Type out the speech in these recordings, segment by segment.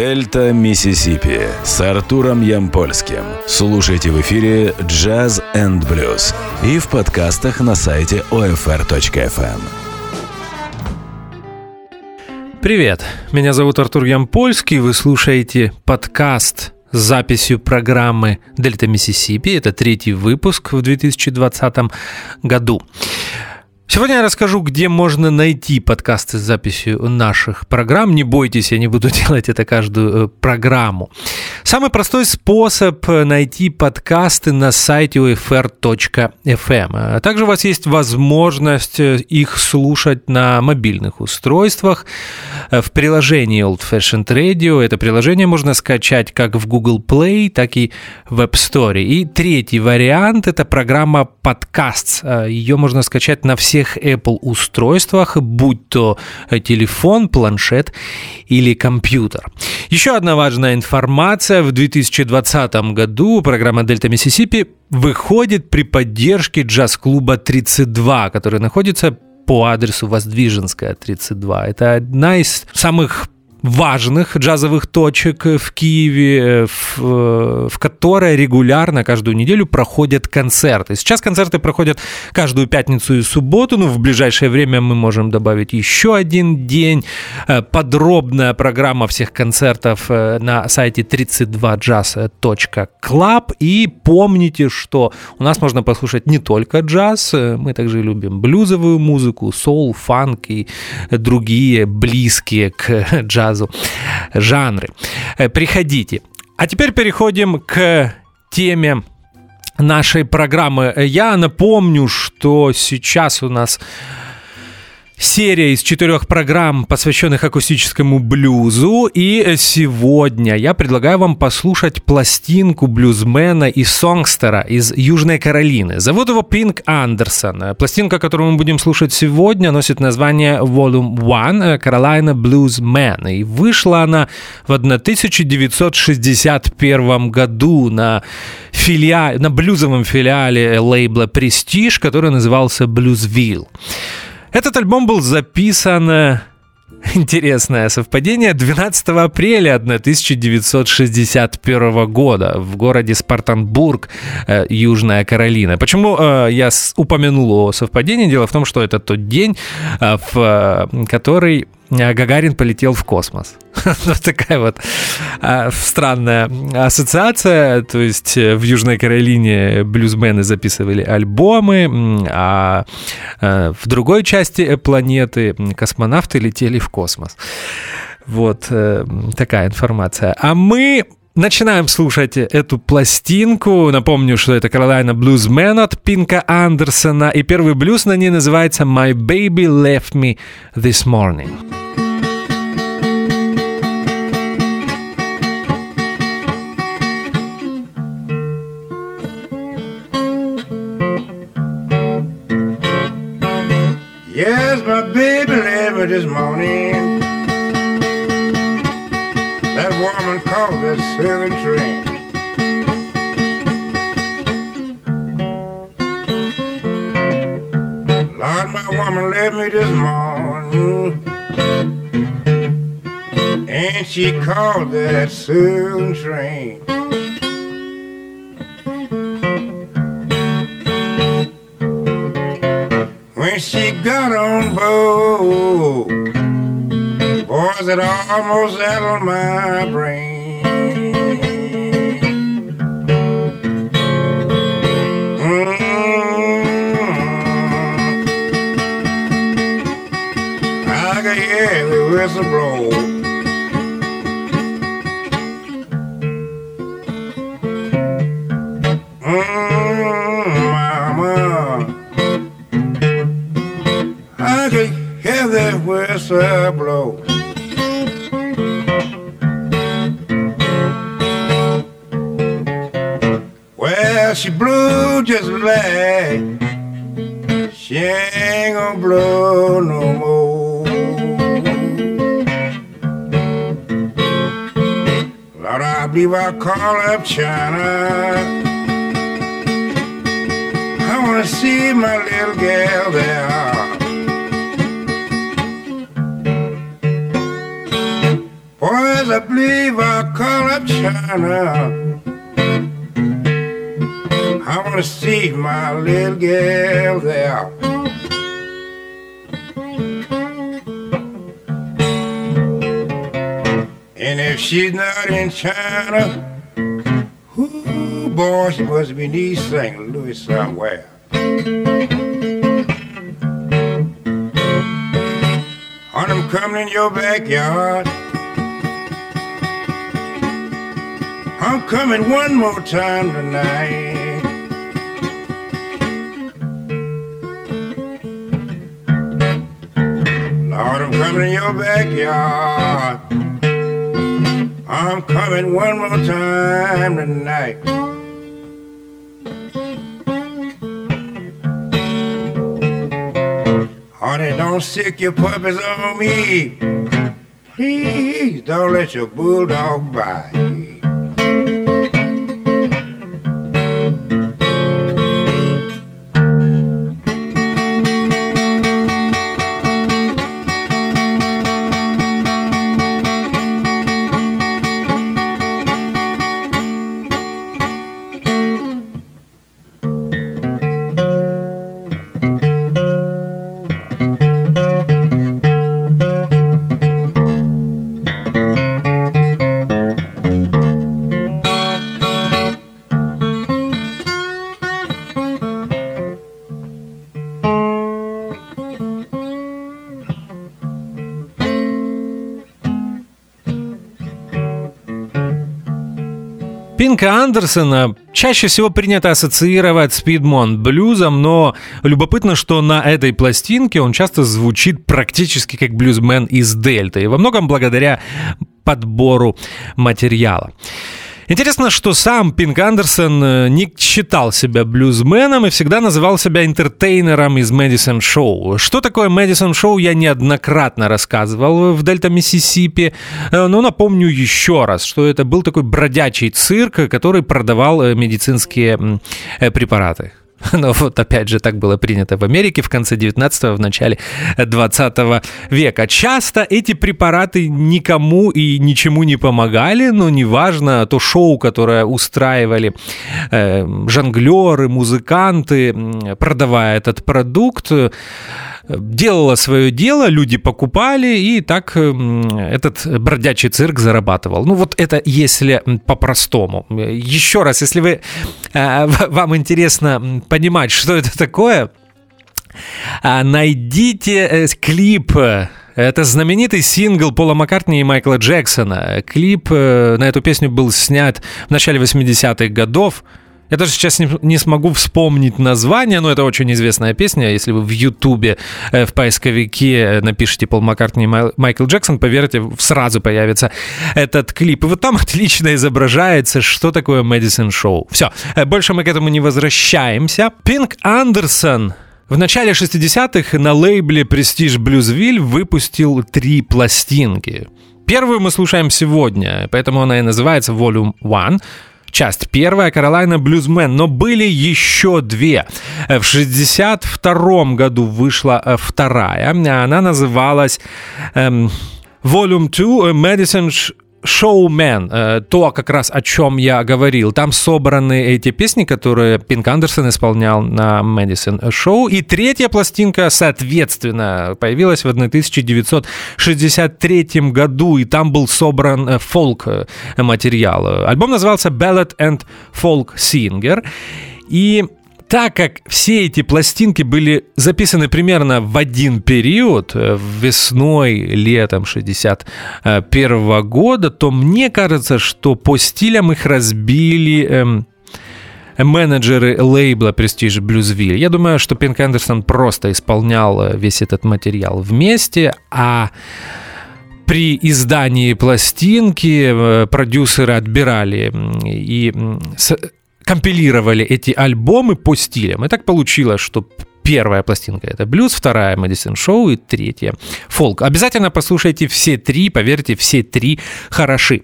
Дельта Миссисипи с Артуром Ямпольским. Слушайте в эфире Jazz and Blues и в подкастах на сайте OFR.FM. Привет, меня зовут Артур Ямпольский, вы слушаете подкаст с записью программы «Дельта Миссисипи». Это третий выпуск в 2020 году. Сегодня я расскажу, где можно найти подкасты с записью наших программ. Не бойтесь, я не буду делать это каждую э, программу. Самый простой способ найти подкасты на сайте ufr.fm. А также у вас есть возможность э, их слушать на мобильных устройствах э, в приложении Old Fashioned Radio. Это приложение можно скачать как в Google Play, так и в App Store. И третий вариант – это программа Podcasts. Ее можно скачать на всех всех Apple устройствах, будь то телефон, планшет или компьютер. Еще одна важная информация. В 2020 году программа Дельта Миссисипи выходит при поддержке джаз-клуба 32, который находится по адресу Воздвиженская, 32. Это одна из самых важных джазовых точек в Киеве, в, в которой регулярно каждую неделю проходят концерты. Сейчас концерты проходят каждую пятницу и субботу, но в ближайшее время мы можем добавить еще один день. Э, подробная программа всех концертов э, на сайте 32jazz.club. И помните, что у нас можно послушать не только джаз, э, мы также любим блюзовую музыку, соул, фанк и другие близкие к джазу сразу жанры. Э, приходите. А теперь переходим к теме нашей программы. Я напомню, что сейчас у нас серия из четырех программ, посвященных акустическому блюзу. И сегодня я предлагаю вам послушать пластинку блюзмена и сонгстера из Южной Каролины. Зовут его Пинк Андерсон. Пластинка, которую мы будем слушать сегодня, носит название Volume One Carolina Blues Man. И вышла она в 1961 году на, филиале, на блюзовом филиале лейбла Prestige, который назывался Bluesville. Этот альбом был записан э, Интересное совпадение. 12 апреля 1961 года в городе Спартанбург, э, Южная Каролина. Почему э, я упомянул о совпадении? Дело в том, что это тот день, в который Гагарин полетел в космос. вот такая вот а, странная ассоциация. То есть э, в Южной Каролине блюзмены записывали альбомы, а, в другой части планеты космонавты летели в космос. Вот э, такая информация. А мы начинаем слушать эту пластинку. Напомню, что это Carolina Bluesman от Пинка Андерсона. И первый блюз на ней называется «My Baby Left Me This Morning». Yes, my baby left me this morning. That woman called the southern train. Lord, my woman left me this morning. And she called that southern train. When she got on board, it almost settled my brain. Mm-hmm. I could hear the whistle blow. Mm, mama. I can hear that whistle call up China. I wanna see my little gal there. Boy, boys, I believe I'll call up China. I want to see my little girl there. And if she's not in China, boy, she must be in East St. Louis somewhere. On I'm coming in your backyard. I'm coming one more time tonight. Lord, I'm coming in your backyard. I'm coming one more time tonight. Honey, don't sick your puppies on me. Please don't let your bulldog bite. Пинка Андерсона чаще всего принято ассоциировать с Пидмонт блюзом, но любопытно, что на этой пластинке он часто звучит практически как блюзмен из Дельты, и во многом благодаря подбору материала. Интересно, что сам Пинк Андерсон э, не считал себя блюзменом и всегда называл себя интертейнером из Мэдисон Шоу. Что такое Мэдисон Шоу, я неоднократно рассказывал в Дельта Миссисипи, э, но напомню еще раз, что это был такой бродячий цирк, который продавал э, медицинские препараты. Но вот опять же так было принято в Америке в конце 19-го, в начале 20 века. Часто эти препараты никому и ничему не помогали, но неважно, то шоу, которое устраивали э, жонглеры, музыканты, продавая этот продукт, делала свое дело, люди покупали, и так этот бродячий цирк зарабатывал. Ну вот это если по-простому. Еще раз, если вы, э, вам интересно понимать, что это такое, а, найдите э, клип это знаменитый сингл Пола Маккартни и Майкла Джексона. Клип э, на эту песню был снят в начале 80-х годов. Я даже сейчас не, не смогу вспомнить название, но это очень известная песня. Если вы в Ютубе э, в поисковике напишите Пол Маккартни Майкл Джексон, поверьте, сразу появится этот клип. И вот там отлично изображается, что такое Мэдисон Шоу. Все, э, больше мы к этому не возвращаемся. Пинк Андерсон в начале 60-х на лейбле Prestige Bluesville выпустил три пластинки. Первую мы слушаем сегодня, поэтому она и называется Volume One часть первая. Каролайна Блюзмен, но были еще две. В 62 году вышла э, вторая, она называлась эм, Volume 2 Medicine Шоумен, э, то как раз о чем я говорил. Там собраны эти песни, которые Пинк Андерсон исполнял на Мэдисон Шоу. И третья пластинка, соответственно, появилась в 1963 году, и там был собран э, фолк-материал. Альбом назывался Ballad and Folk Singer. И так как все эти пластинки были записаны примерно в один период, э, весной, летом 61 года, то мне кажется, что по стилям их разбили эм, менеджеры лейбла Prestige Bluesville. Я думаю, что Пинк Андерсон просто исполнял э, весь этот материал вместе, а при издании пластинки э, продюсеры отбирали и компилировали эти альбомы по стилям. И так получилось, что Первая пластинка это блюз, вторая Мэдисон Шоу и третья фолк. Обязательно послушайте все три, поверьте, все три хороши.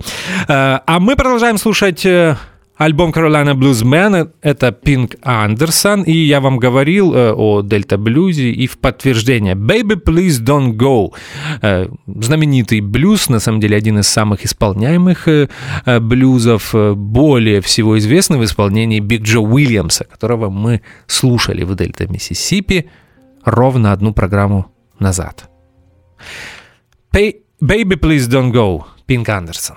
Э, а мы продолжаем слушать э, Альбом Carolina Bluesman — это Пинк Андерсон, и я вам говорил э, о Дельта Блюзе и в подтверждение «Baby, please don't go». Э, знаменитый блюз, на самом деле один из самых исполняемых э, блюзов, более всего известный в исполнении Биг Джо Уильямса, которого мы слушали в Дельта Миссисипи ровно одну программу назад. «Baby, please don't go» Пинк Андерсон.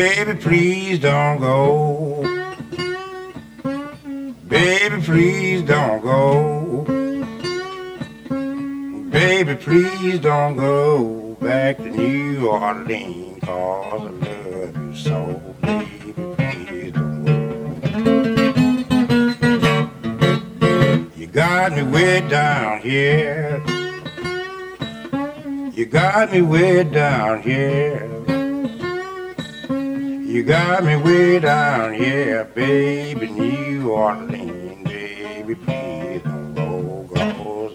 Baby, please don't go. Baby, please don't go. Baby, please don't go back to New Orleans, cause I love you so. Baby, please don't go. You got me way down here. You got me way down here. You got me way down here, baby, New Orleans, baby, please don't go, cause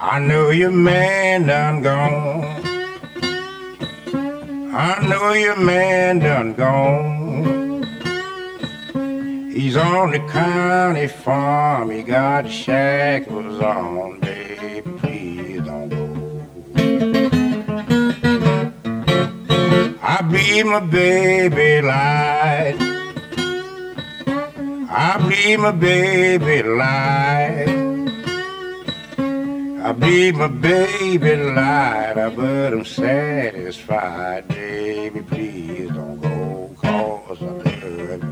I know your man done gone. I know your man done gone. He's on the county farm, he got shackles on, I bleed my baby light. I bleed my baby light. I bleed my baby light, but I'm satisfied, baby. Please don't go, cause I love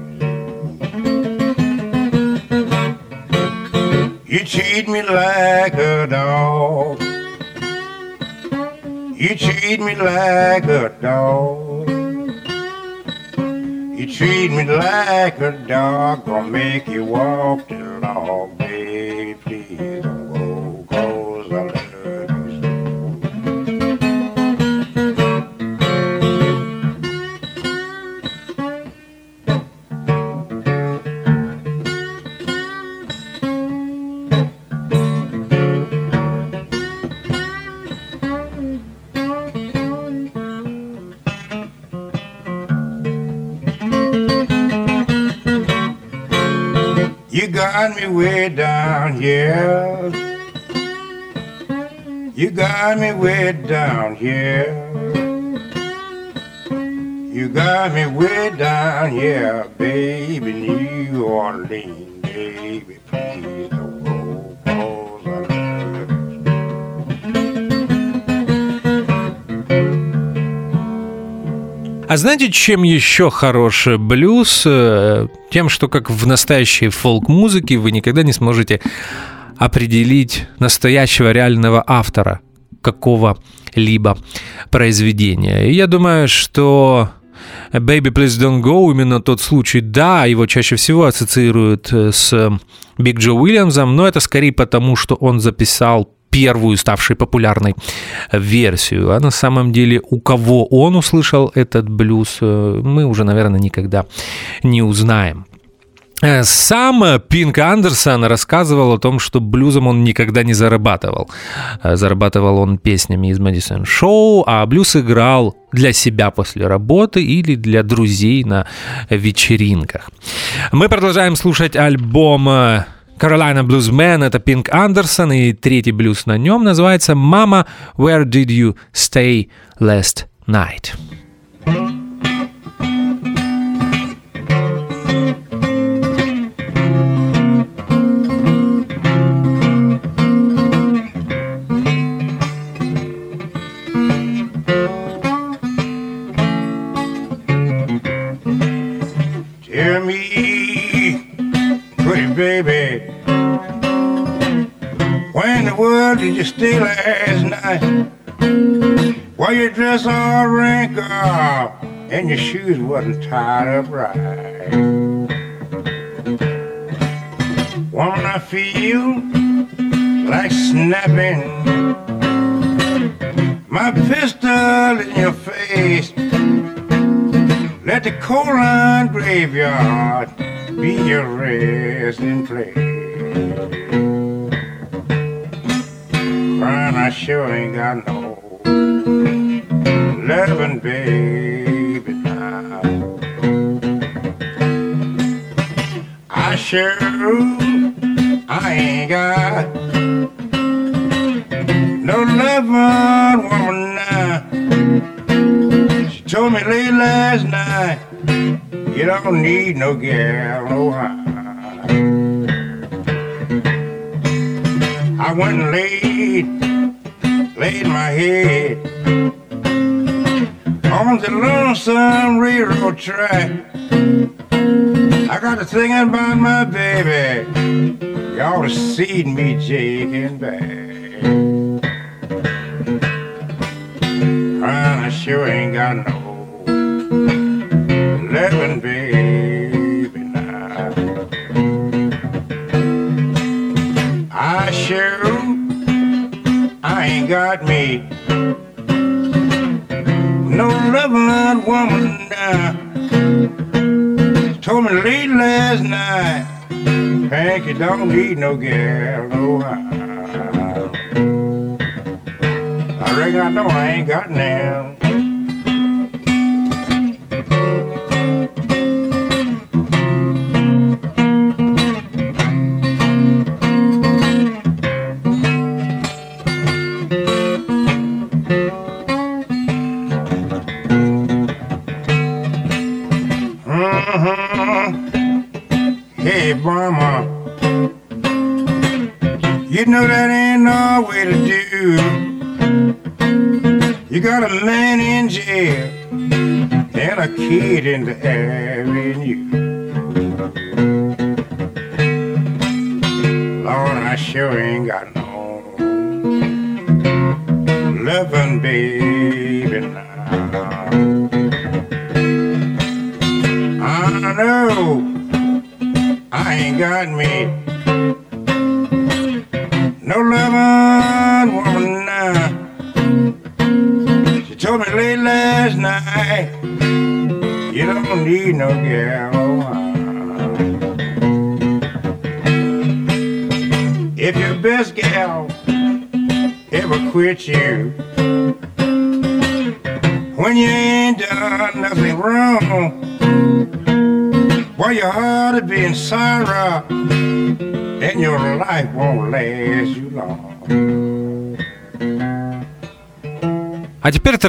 you. You treat me like a dog. You treat me like a dog. You treat me like a dog, gonna make you walk the log, got me way down here. You got me way down here. You got me way down here, baby, New Orleans, baby, А знаете, чем еще хорош блюз? Э, Тем, что как в настоящей фолк-музыке вы никогда не сможете определить настоящего реального автора какого-либо произведения. И я думаю, что Baby Please Don't Go именно тот случай, да, его чаще всего ассоциируют э, с Биг Джо Уильямсом, но это скорее потому, что он записал первую ставшей популярной версию. А на самом деле, у кого он услышал этот блюз, э, мы уже, наверное, никогда не узнаем. Э, Сам Пинк Андерсон рассказывал о том, что блюзом он никогда не зарабатывал. Э, Зарабатывал он песнями из Мэдисон Шоу, а блюз играл для себя после работы или для друзей на вечеринках. Мы продолжаем слушать альбом Carolina Bluesman, это Пинк Андерсон, и третий блюз на нем называется «Mama, where did you stay last night?» All wrinkled and your shoes wasn't tied up right? Woman, I feel like snapping my pistol in your face. Let the line graveyard be your resting place. Crying, I sure ain't got no loving, baby, now. I sure, I ain't got no loving woman now. She told me late last night, you don't need no gal, no. I went and laid, laid my head on the lonesome railroad track. I got to thinking about my baby. Y'all have seen me shaking back. And I sure ain't got no loving baby now. I sure I ain't got me loving woman now. Told me late last night, Hank, you don't need no girl, no how. I reckon I know I ain't got now. In the uh, avenue.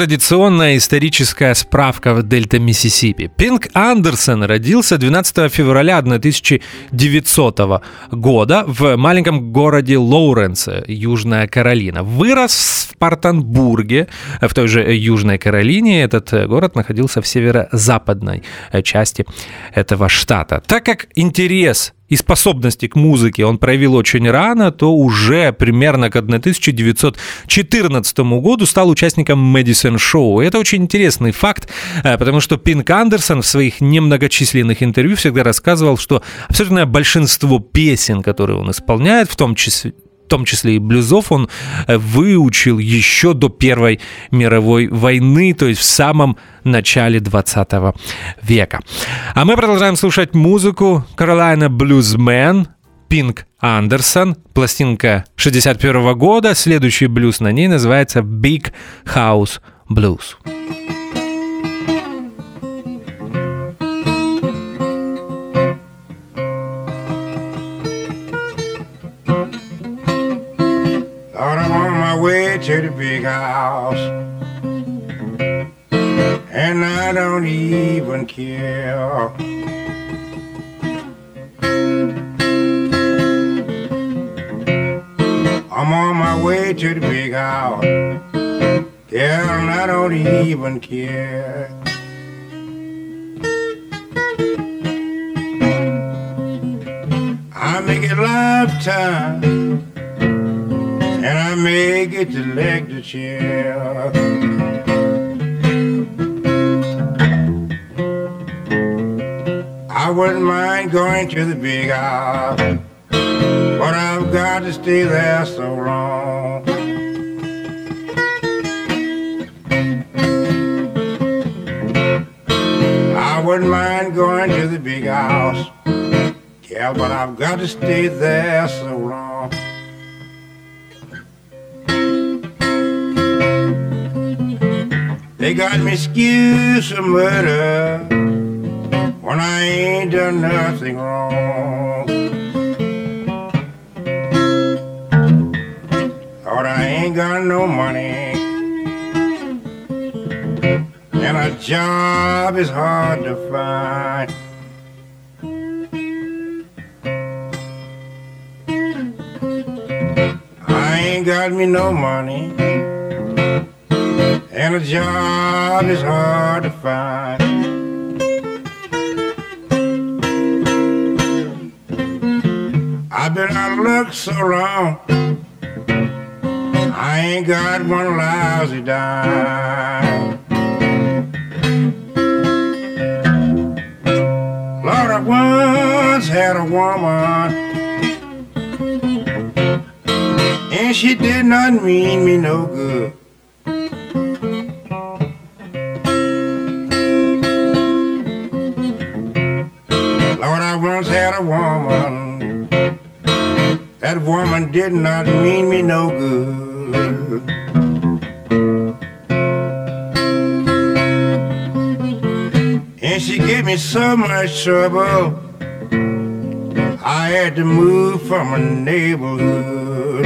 Традиционная историческая справка в Дельта Миссисипи. Пинк Андерсон родился 12 февраля 1900 года в маленьком городе Лоуренс, Южная Каролина. Вырос в Партенбурге, в той же Южной Каролине. Этот город находился в северо-западной части этого штата. Так как интерес и способности к музыке он проявил очень рано, то уже примерно к 1914 году стал участником Мэдисон Шоу. Это очень интересный факт, э, потому что Пинк Андерсон в своих немногочисленных интервью всегда рассказывал, что абсолютное большинство песен, которые он исполняет, в том числе в том числе и блюзов, он э, выучил еще до Первой мировой войны, то есть в самом начале 20 века. А мы продолжаем слушать музыку Carolina Bluesman, Пинк Андерсон, пластинка 61 года, следующий блюз на ней называется Big House Blues. Lord, big house. And I don't even care. I'm on my way to the big house. Yeah, and I don't even care. I make it lifetime and I may get to leg the chair. I wouldn't mind going to the big house, but I've got to stay there so long. I wouldn't mind going to the big house, Yeah, but I've got to stay there so long. They got me excused for murder when I ain't done nothing wrong. Lord, I ain't got no money, and a job is hard to find. I ain't got me no money, and a job is hard to find. I've been out of luck so long, I ain't got one lousy dime. Lord, I once had a woman, and she did not mean me no good. I once had a woman. That woman did not mean me no good. And she gave me so much trouble. I had to move from a neighborhood.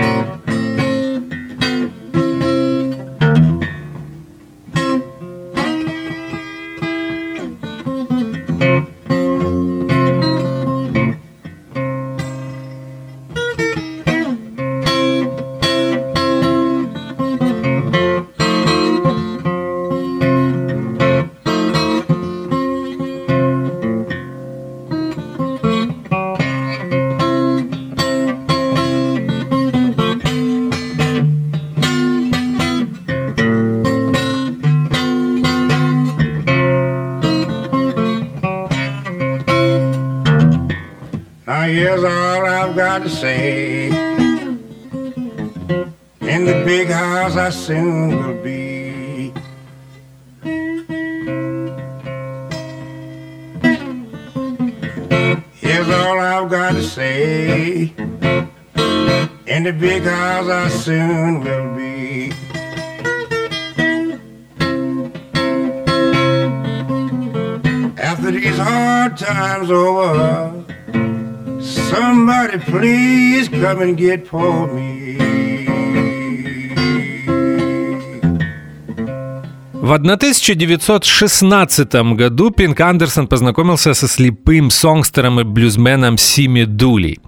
1916 году Пинк Андерсон познакомился со слепым сонгстером и блюзменом Сими Дули.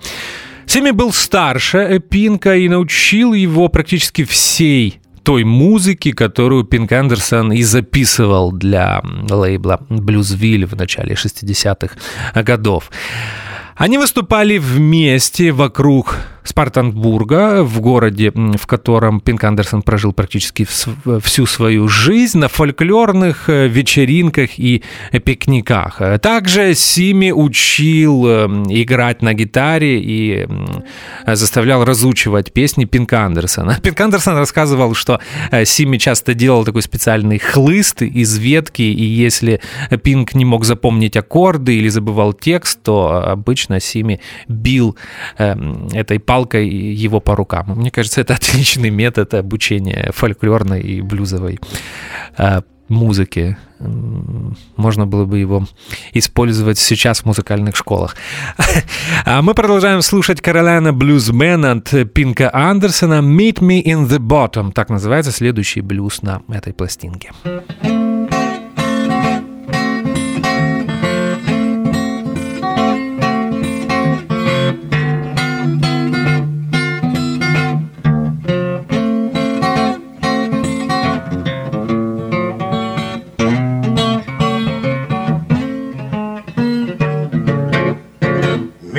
Сими был старше Пинка и научил его практически всей той музыки, которую Пинк Андерсон и записывал для лейбла Блюзвиль в начале 60-х годов. Они выступали вместе вокруг Спартанбурга, в городе, в котором Пинк Андерсон прожил практически всю свою жизнь, на фольклорных э, вечеринках и пикниках. Также Сими учил э, играть на гитаре и заставлял разучивать песни Пинк Андерсона. Пинк Андерсон рассказывал, что э, Сими часто делал такой специальный хлыст из ветки, и если Пинк не мог запомнить аккорды или забывал текст, то обычно Сими бил этой палкой его по рукам. Мне кажется, это отличный метод обучения фольклорной и блюзовой э, музыки. Можно было бы его использовать сейчас в музыкальных школах. А мы продолжаем слушать Каролина Блюзмен от Пинка Андерсона «Meet Me in the Bottom». Так называется следующий блюз на этой пластинке.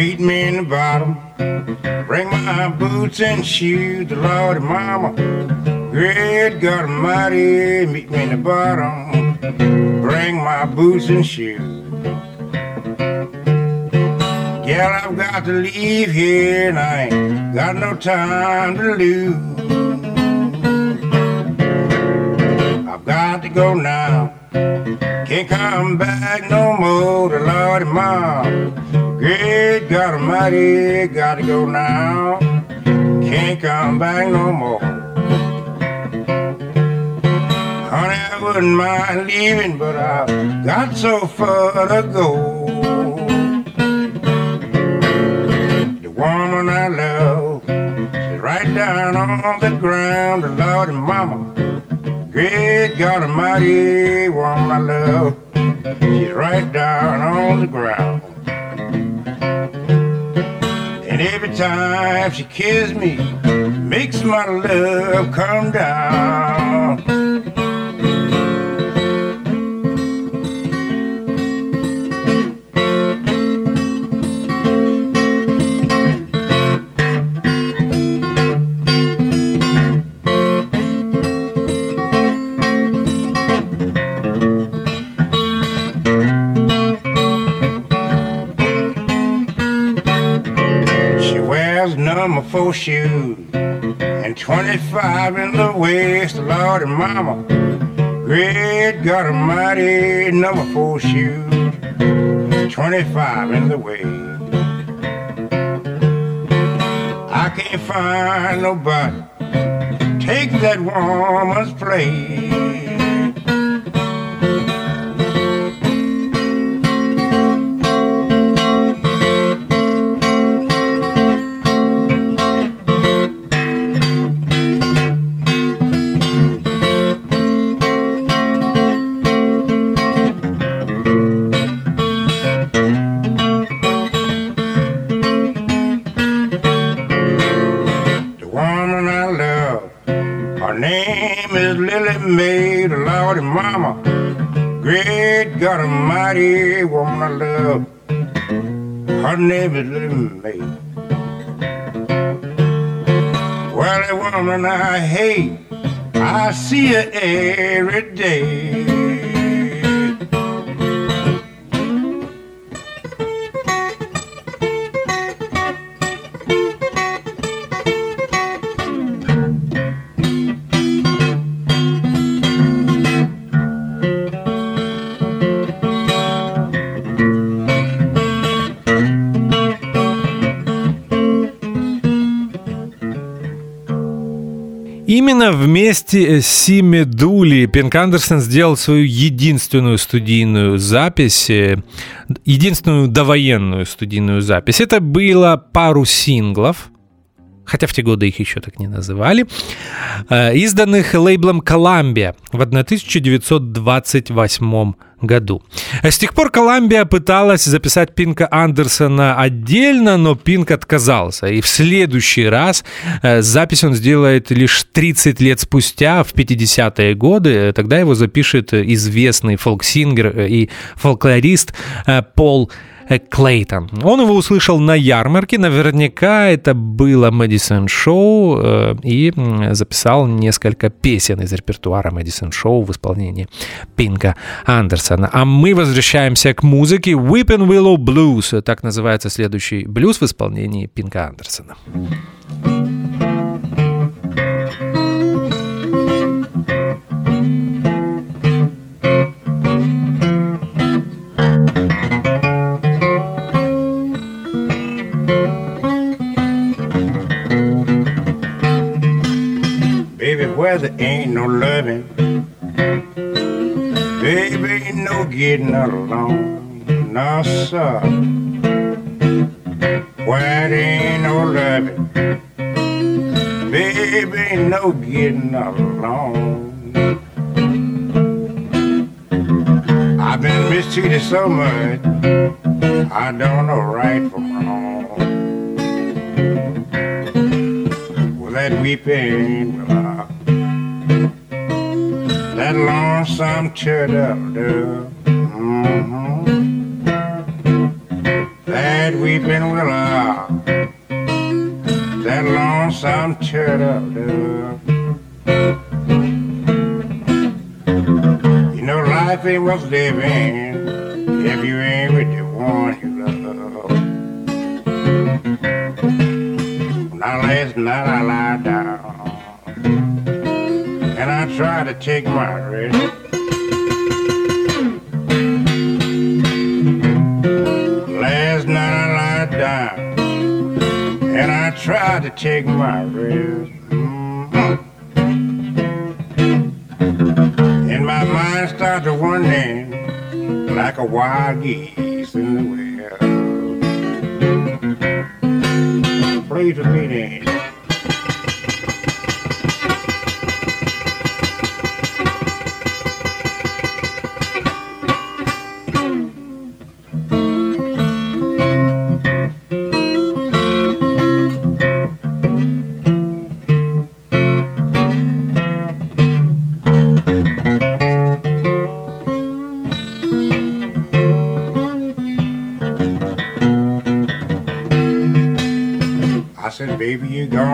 Meet me in the bottom. Bring my boots and shoes. The Lord Mama. Great God Almighty. Meet me in the bottom. Bring my boots and shoes. Gal, I've got to leave here and I ain't got no time to lose. I've got to go now. Can't come back no more. The Lord Mom. Great God Almighty, gotta go now. Can't come back no more. Honey, I wouldn't mind leaving, but I got so far to go. The woman I love is right down on the ground, the Lord and Mama. Great God Almighty, woman I love, she's right down on the ground. And every time she kisses me, makes my love come down. Number four shoes and 25 in the waist, Lord and Mama. Great God Almighty, number four shoes, 25 in the waist. I can't find nobody take that woman's place. Name is Lily Mae, the Lord and Mama. Great God Almighty, woman I love, her name is Lily Mae. Well, the woman I hate, I see her every day. Именно вместе с Сими Дули Пинк Андерсон сделал свою единственную студийную запись, э, единственную довоенную студийную запись. Это было пару синглов, хотя в те годы их еще так не называли, э, изданных лейблом Columbia в 1928 году. С тех пор Columbia пыталась записать Пинка Андерсона отдельно, но Пинк отказался. И в следующий раз э, запись он сделает лишь 30 лет спустя, в 50-е годы. Тогда его запишет известный фолк-сингер и фолклорист э, Пол э, Клейтон. Он его услышал на ярмарке, наверняка это было Мэдисон Шоу, э, и записал несколько песен из репертуара Мэдисон Шоу в исполнении Пинка Андерсона. А мы возвращаемся к музыке Whippin' Willow Blues, так называется следующий блюз в исполнении Пинка Андерсона. Baby, no alone. No, sir. Where there ain't no loving, baby, ain't no getting along. I've been mistreated so much, I don't know right from wrong. Well, that weeping willow, that lonesome turtle, mm-hmm. Living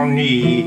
need.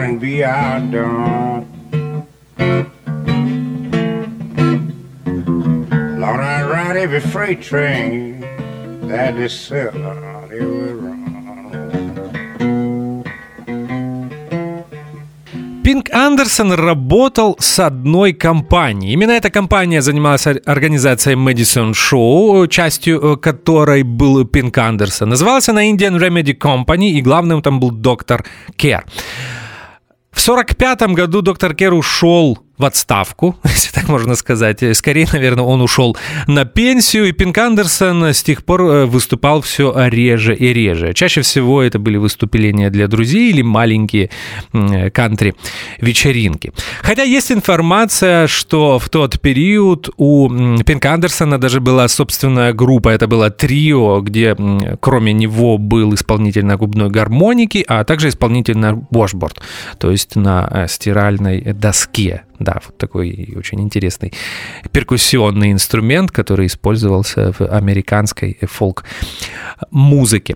And be outdone. Lord, I ride every freight train that is selling every Пинк Андерсон работал с одной компанией. Именно эта компания занималась организацией Madison Show, частью э, которой был Пинк Андерсон. Называлась она Indian Remedy Company, и главным там был доктор Кер. В 1945 году доктор Кер ушел в отставку, если так можно сказать. Скорее, наверное, он ушел на пенсию, и Пинк Андерсон с тех пор э, выступал все реже и реже. Чаще всего это были выступления для друзей или маленькие кантри-вечеринки. Хотя есть информация, что в тот период у Пинка Андерсона даже была собственная группа, это было трио, где кроме него был исполнитель на губной гармонике, а также исполнитель на washboard, то есть на э, стиральной доске. Да, вот такой очень интересный перкуссионный инструмент, который использовался в американской фолк-музыке.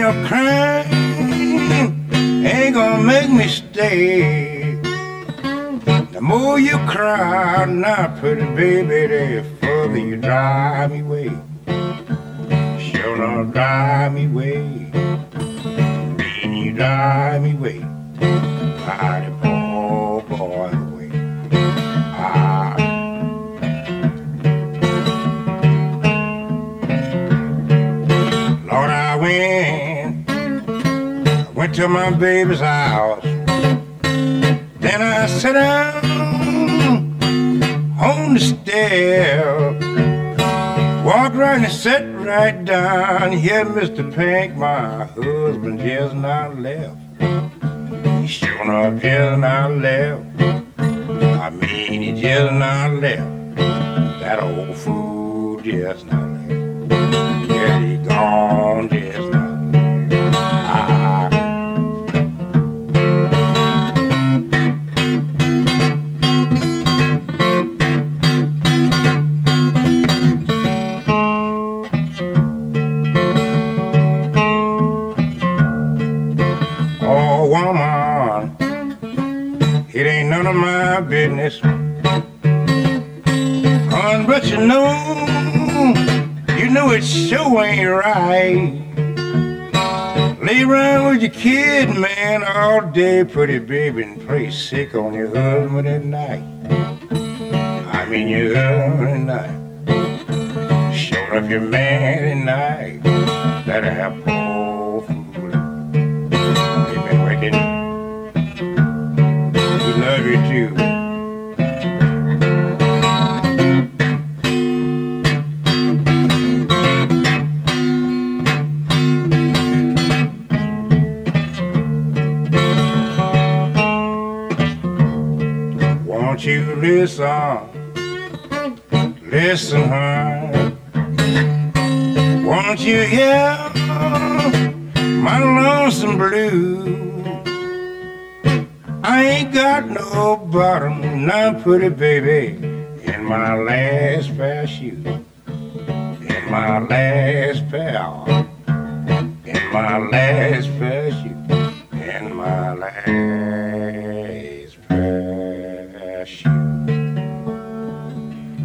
Your crying ain't gonna make me stay. The more you cry, now pretty baby, the further you drive me away. Sure not drive me away. Mean you drive me away. Mighty poor boy away. Ah. Lord, I went, I went to my baby's house. Then I sat down on the stair. Walked right and sat right down. Here, Mr. Pink, my husband just not left. He sure not just not left. I mean, he just not left. That old fool just not left. Yeah, he gone know, you know it sure ain't right. Lay around with your kid, man, all day, pretty baby, and play sick on your husband at night. I mean your husband at night. Sure if your man at night, better have poor food. They've been wicked. We love you too. Won't you listen? Listen hard. Won't you hear my lonesome blue? I ain't got no bottom, now pretty baby, in my last pair of shoes. In my last pair, in my last pair of shoes, in my last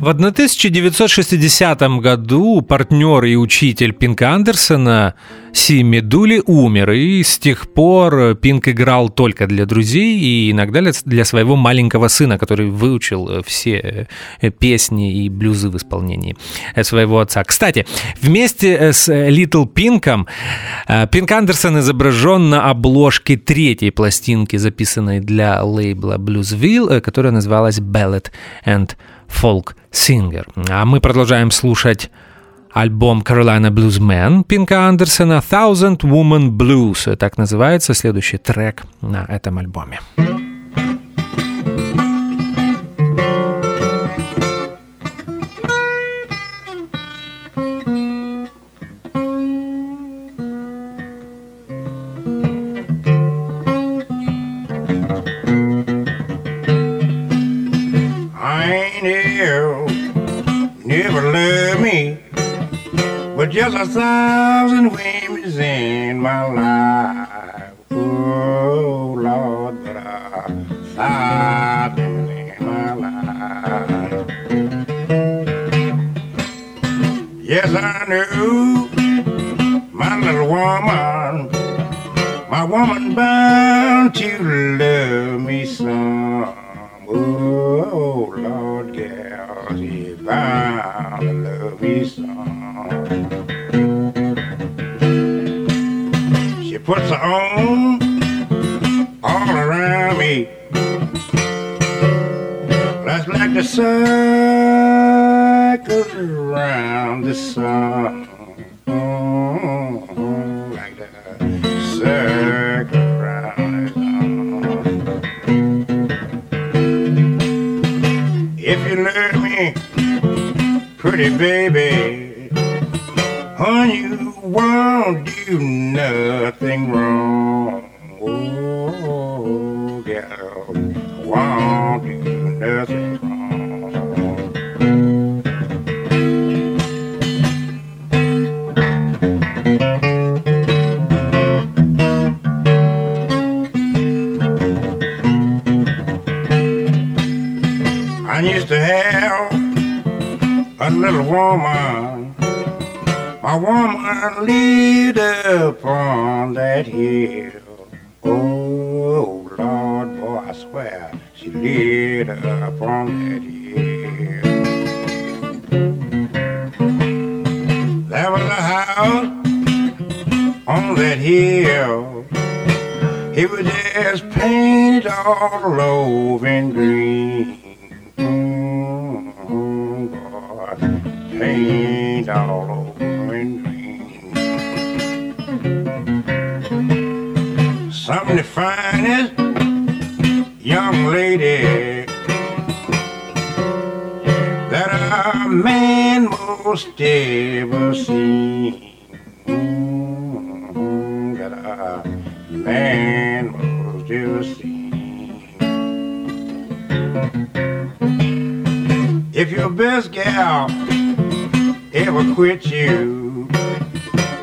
В 1960 году партнер и учитель Пинка Андерсона Си Медули умер, и с тех пор Пинк играл только для друзей и иногда для своего маленького сына, который выучил все песни и блюзы в исполнении своего отца. Кстати, вместе с Литл Пинком Пинк Андерсон изображен на обложке третьей пластинки, записанной для лейбла Bluesville, которая называлась Ballad and Singer. А мы продолжаем слушать альбом Carolina Bluesman Пинка Андерсона Thousand Woman Blues. Так называется следующий трек на этом альбоме. Just a thousand women in my life. Oh, Lord, but a thousand in my life. Yes, I knew my little woman, my woman bound to love boy, painted all over. Some of the finest young lady that a man most ever seen. Mm, that a man most ever seen. If your best gal ever quit you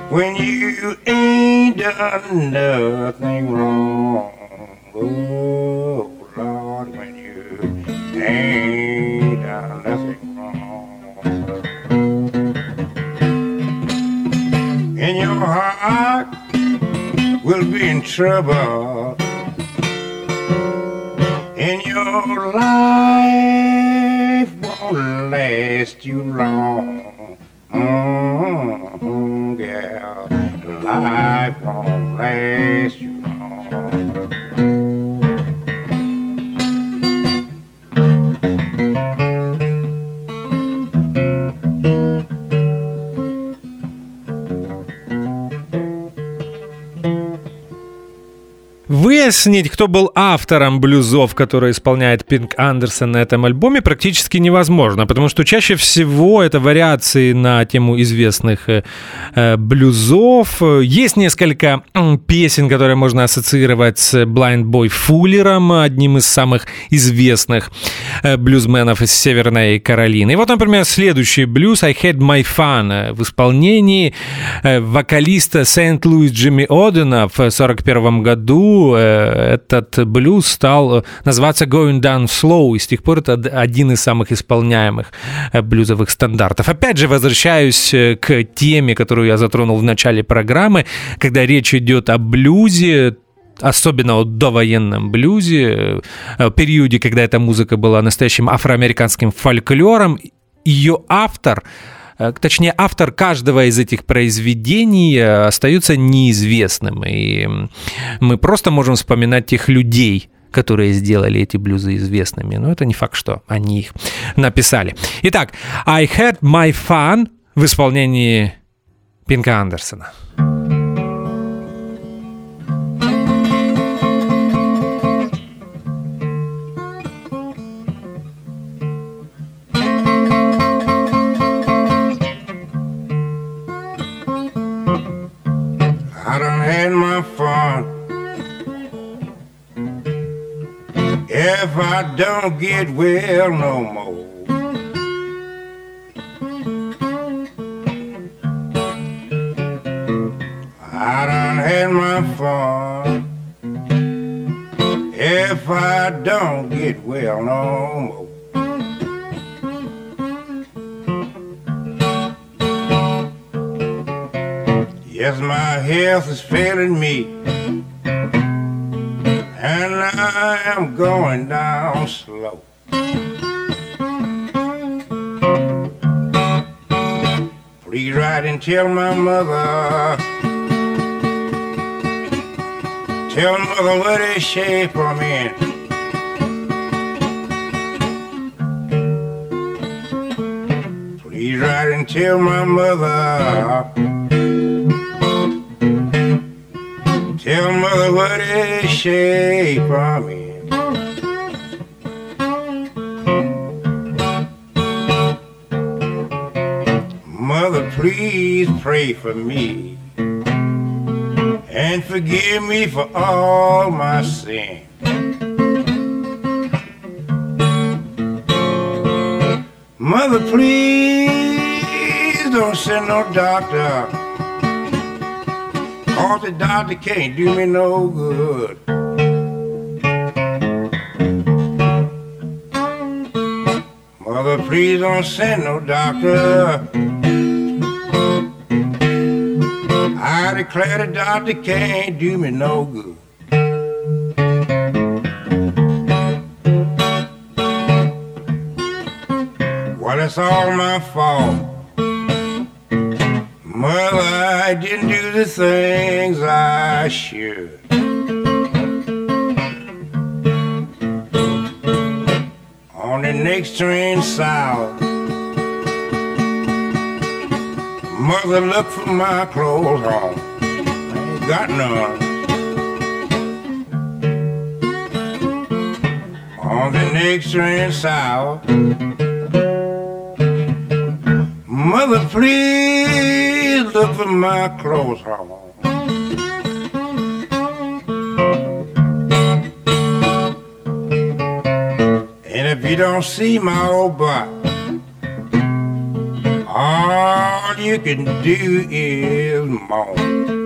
when you ain't done nothing wrong. Oh, Lord, when you ain't done nothing wrong. And your heart, will be in trouble. And your life won't last you long. Выяснить, кто был автором блюзов, которые исполняет Пинк Андерсон на этом альбоме, практически невозможно, потому что чаще всего это вариации на тему известных э, э блюзов. Есть несколько песен, которые можно ассоциировать с Blind Boy Фуллером, одним из самых известных э, блюзменов из Северной Каролины. И вот, например, следующий блюз «I Had My Fun» в исполнении э, вокалиста Сент-Луис Джимми Одена в 1941 году Э, этот блюз стал э, называться Going Down Slow, и с тех пор это один из самых исполняемых э, блюзовых стандартов. Опять же, возвращаюсь к теме, которую я затронул в начале программы, когда речь идет о блюзе, особенно о довоенном блюзе, периоде, когда эта музыка была настоящим афроамериканским фольклором, ее автор Э, точнее, автор каждого из этих произведений э, остается неизвестным. И мы просто можем вспоминать тех людей, которые сделали эти блюзы известными. Но это не факт, что они их написали. Итак, I Had My Fun в исполнении Пинка Андерсона. If I don't get well no more. I done had my fun if I don't get well no more. Yes, my health is failing me and I am going down slow. Please write and tell my mother. Tell mother what is shape I'm in. Please write and tell my mother. Tell mother what is I'm in. Mother, please pray for me and forgive me for all my sin. Mother, please don't send no doctor Doctor can't do me no good. Mother, please don't send no doctor. I declare the doctor can't do me no good. Well, it's all my fault. Mother, I didn't do the things I should. On the next train south, mother looked for my clothes on. I ain't got none. On the next train south, mother, please for my clothes on. And if you don't see my old butt, all you can do is moan.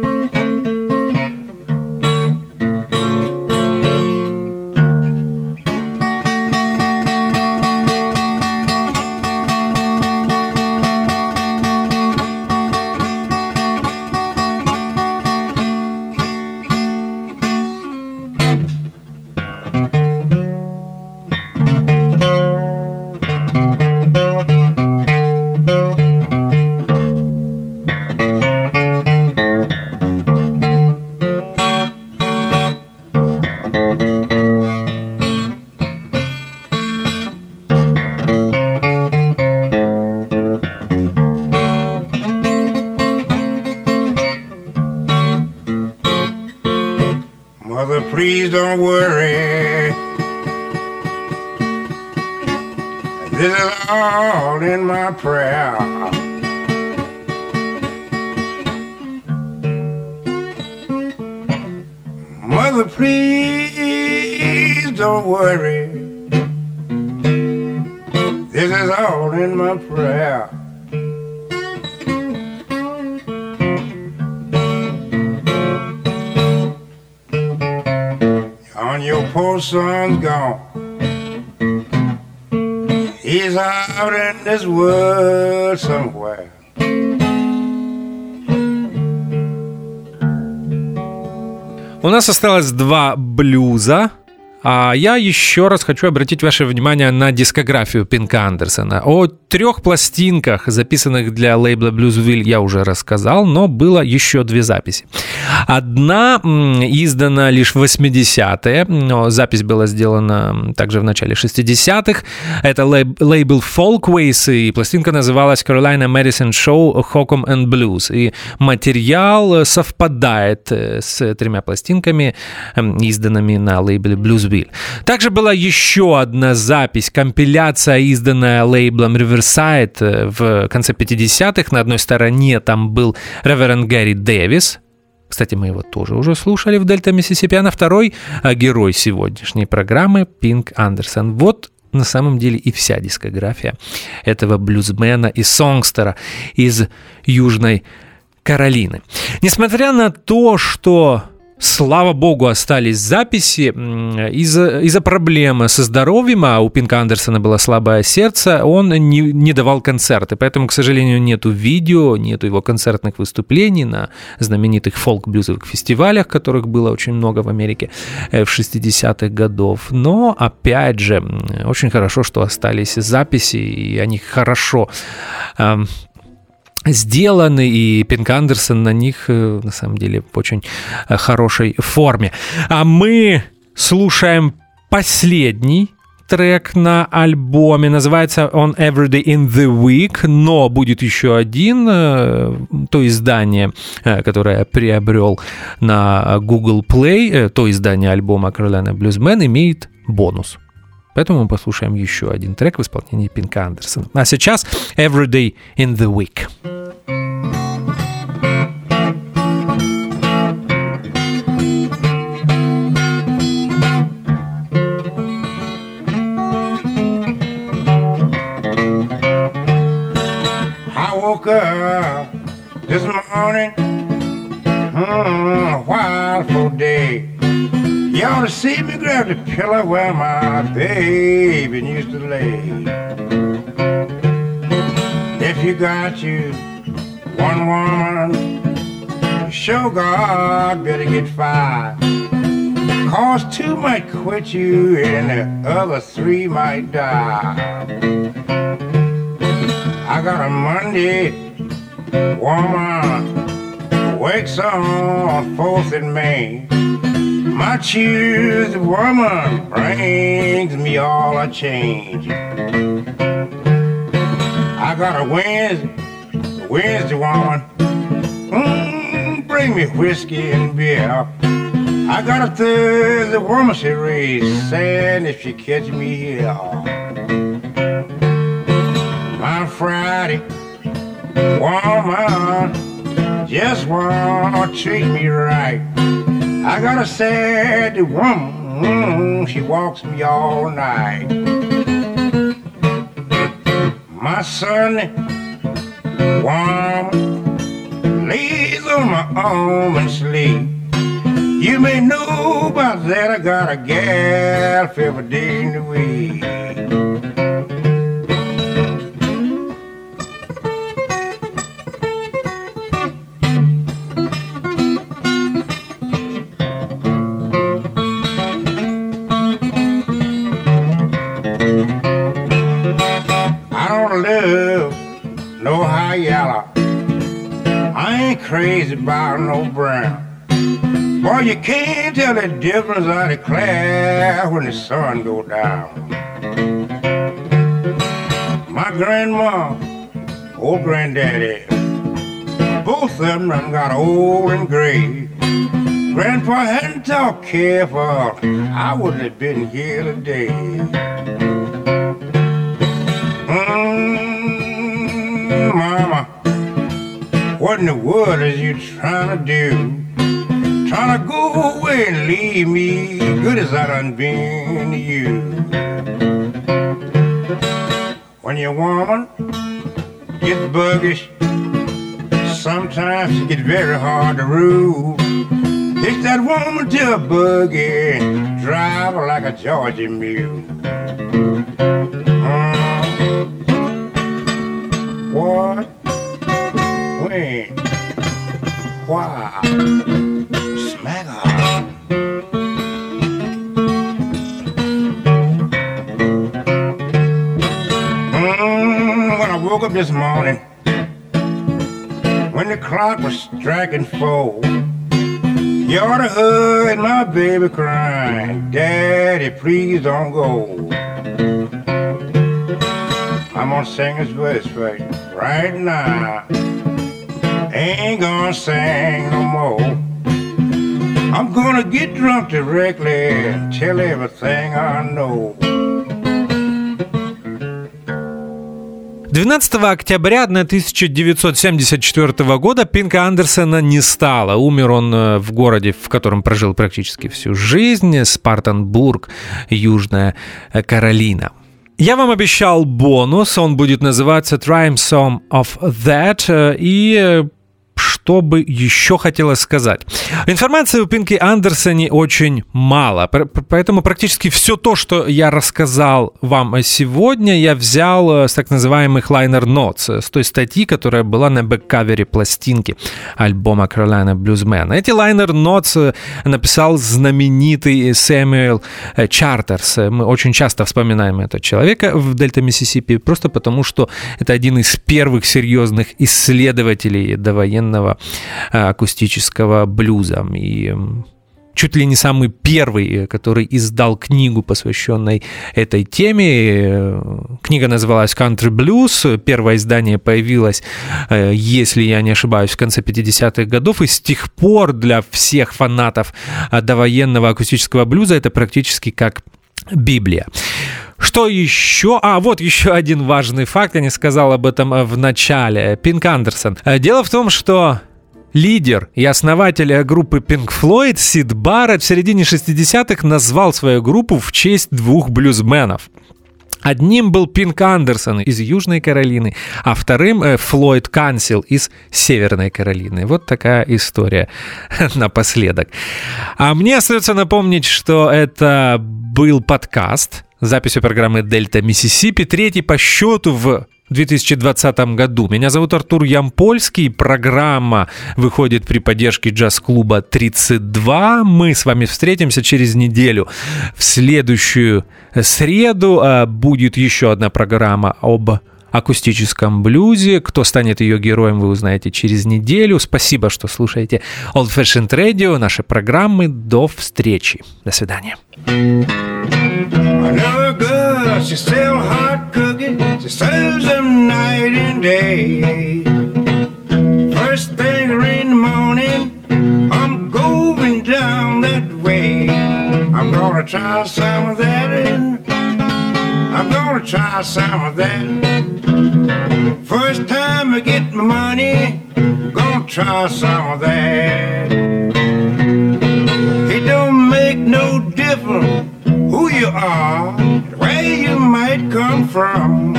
У нас осталось два блюза. А я еще раз хочу обратить ваше внимание на дискографию Пинка Андерсона. О трех пластинках, записанных для лейбла Bluesville, я уже рассказал, но было еще две записи. Одна издана лишь в 80-е, но запись была сделана также в начале 60-х. Это лейбл Folkways, и пластинка называлась Carolina Medicine Show Hokum and Blues. И материал совпадает э, с тремя пластинками, изданными на лейбле Bluesville. Bill. Также была еще одна запись, компиляция, изданная лейблом Riverside э, в конце 50-х. На одной стороне там был Реверенд Гэри Дэвис, кстати, мы его тоже уже слушали в Дельта Миссисипи, а на второй э, герой сегодняшней программы Пинк Андерсон. Вот на самом деле и вся дискография этого блюзмена и сонгстера из Южной Каролины. Несмотря на то, что Слава богу, остались записи. Из-за из проблемы со здоровьем, а у Пинка Андерсона было слабое сердце, он не, не давал концерты. Поэтому, к сожалению, нету видео, нету его концертных выступлений на знаменитых фолк-блюзовых фестивалях, которых было очень много в Америке э, в 60-х годов. Но, опять же, очень хорошо, что остались записи, и они хорошо сделаны, и Пинк Андерсон на них, э, на самом деле, в очень э, хорошей форме. А мы слушаем последний трек на альбоме. Называется он Everyday in the Week, но будет еще один, э, то издание, которое приобрел на Google Play, то издание альбома Carolina Bluesman имеет бонус. Поэтому мы послушаем еще один трек в исполнении Пинка Андерсона. А сейчас Everyday in the Week. this morning, mm, a day. You ought to see me grab the pillow where my baby used to lay. If you got you one woman, show God better get five. Cause two might quit you and the other three might die. I got a Monday woman wakes on 4th and May. My Tuesday woman brings me all I change. I got a Wednesday, Wednesday woman, mm, bring me whiskey and beer. I got a Thursday woman, she raised sand if she catch me here. My Friday woman just wanna treat me right. I got a sad woman, she walks me all night. My Sunday woman lays on my arm and sleep. You may know about that, I got a gal every day in the week. Crazy about no brown. Boy, you can't tell the difference of the cloud when the sun go down. My grandma, old granddaddy, both of them done got old and gray. Grandpa hadn't talked careful, I wouldn't have been here today. Mm, mama, what in the world is you trying to do? Trying to go away and leave me, good as I done been to you. When your woman gets buggish, sometimes it gets very hard to rule. It's that woman to a buggy, drive her like a Georgia mule. Uh, what? When? Why? Smack. Mm, when I woke up this morning, when the clock was striking four, you ought to heard my baby crying, Daddy, please don't go. I'm gonna sing his verse right, right now. Ain't gonna sing no more. I'm gonna get drunk directly and tell everything I know. 12 октября 1974 года Пинка Андерсона не стало. Умер он э, в городе, в котором прожил практически всю жизнь, Спартанбург, Южная Каролина. Я вам обещал бонус, он будет называться Rhyme Song of That, э, и э, что бы еще хотелось сказать. Информации у Пинки Андерсоне очень мало, поэтому практически все то, что я рассказал вам сегодня, я взял с так называемых liner notes, с той статьи, которая была на бэккавере пластинки альбома Carolina Bluesman. Эти liner notes написал знаменитый Сэмюэл Чартерс. Мы очень часто вспоминаем этого человека в Дельта Миссисипи, просто потому что это один из первых серьезных исследователей довоенного акустического блюза. И чуть ли не самый первый, который издал книгу, посвященной этой теме. Книга называлась Country Blues. Первое издание появилось, если я не ошибаюсь, в конце 50-х годов. И с тех пор для всех фанатов довоенного акустического блюза это практически как Библия. Что еще? А, вот еще один важный факт, я не сказал об этом в начале. Пинк Андерсон. Дело в том, что лидер и основатель группы Pink Floyd Сид Барретт в середине 60-х назвал свою группу в честь двух блюзменов. Одним был Пинк Андерсон из Южной Каролины, а вторым э, Флойд Кансил из Северной Каролины. Вот такая история напоследок. А мне остается напомнить, что это был подкаст записью программы «Дельта Миссисипи», третий по счету в 2020 году. Меня зовут Артур Ямпольский. Программа выходит при поддержке джаз-клуба 32. Мы с вами встретимся через неделю. В следующую среду будет еще одна программа об акустическом блюзе. Кто станет ее героем, вы узнаете через неделю. Спасибо, что слушаете Old Fashioned Radio, наши программы. До встречи. До свидания. She sell hot cookies, she sells them night and day. First thing in the morning, I'm going down that way. I'm gonna try some of that, I'm gonna try some of that. First time I get my money, gonna try some of that. It don't make no difference you are, where you might come from.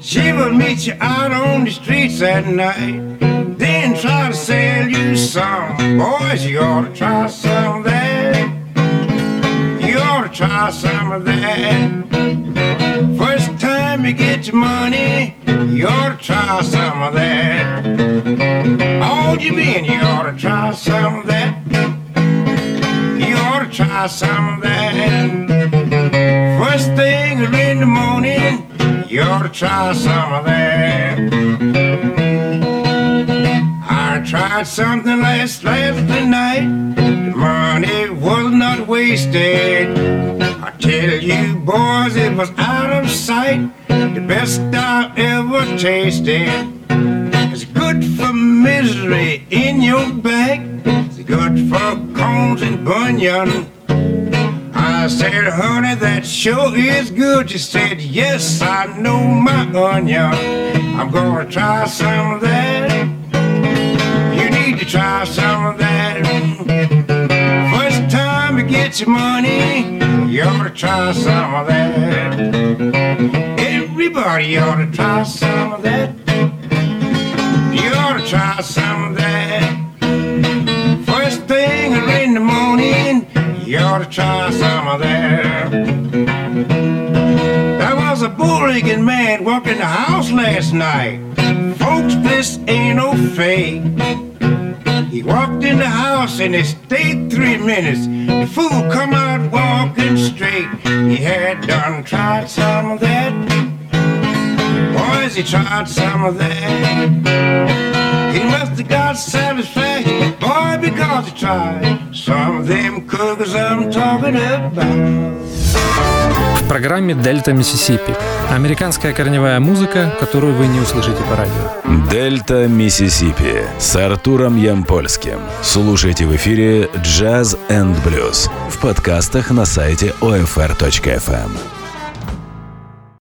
She will meet you out on the streets at night, then try to sell you some. Boys, you ought to try some of that. You ought to try some of that. First time you get your money, you ought to try some of that. All you been, you ought to try some of that. Try some of that. First thing in the morning, you ought to try some of that. I tried something last last night. The money was not wasted. I tell you, boys, it was out of sight. The best I ever tasted. It's good for misery in your back. Good for cones and bunion. I said, honey, that sure is good. She said, yes, I know my onion. I'm gonna try some of that. You need to try some of that. First time you get your money, you ought to try some of that. Everybody ought to try some of that. You ought to try some of that. You ought to try some of that. There was a bull-legged man walking the house last night. Folks, this ain't no fake. He walked in the house and he stayed three minutes. The fool come out walking straight. He had done tried some of that. Boys, he tried some of that. Have got satisfaction, boy, because he tried some of them cookers I'm talking about. В программе «Дельта Миссисипи» американская корневая музыка, которую вы не услышите по радио. «Дельта Миссисипи» с Артуром Ямпольским. Слушайте в эфире «Джаз энд блюз» в подкастах на сайте OFR.FM.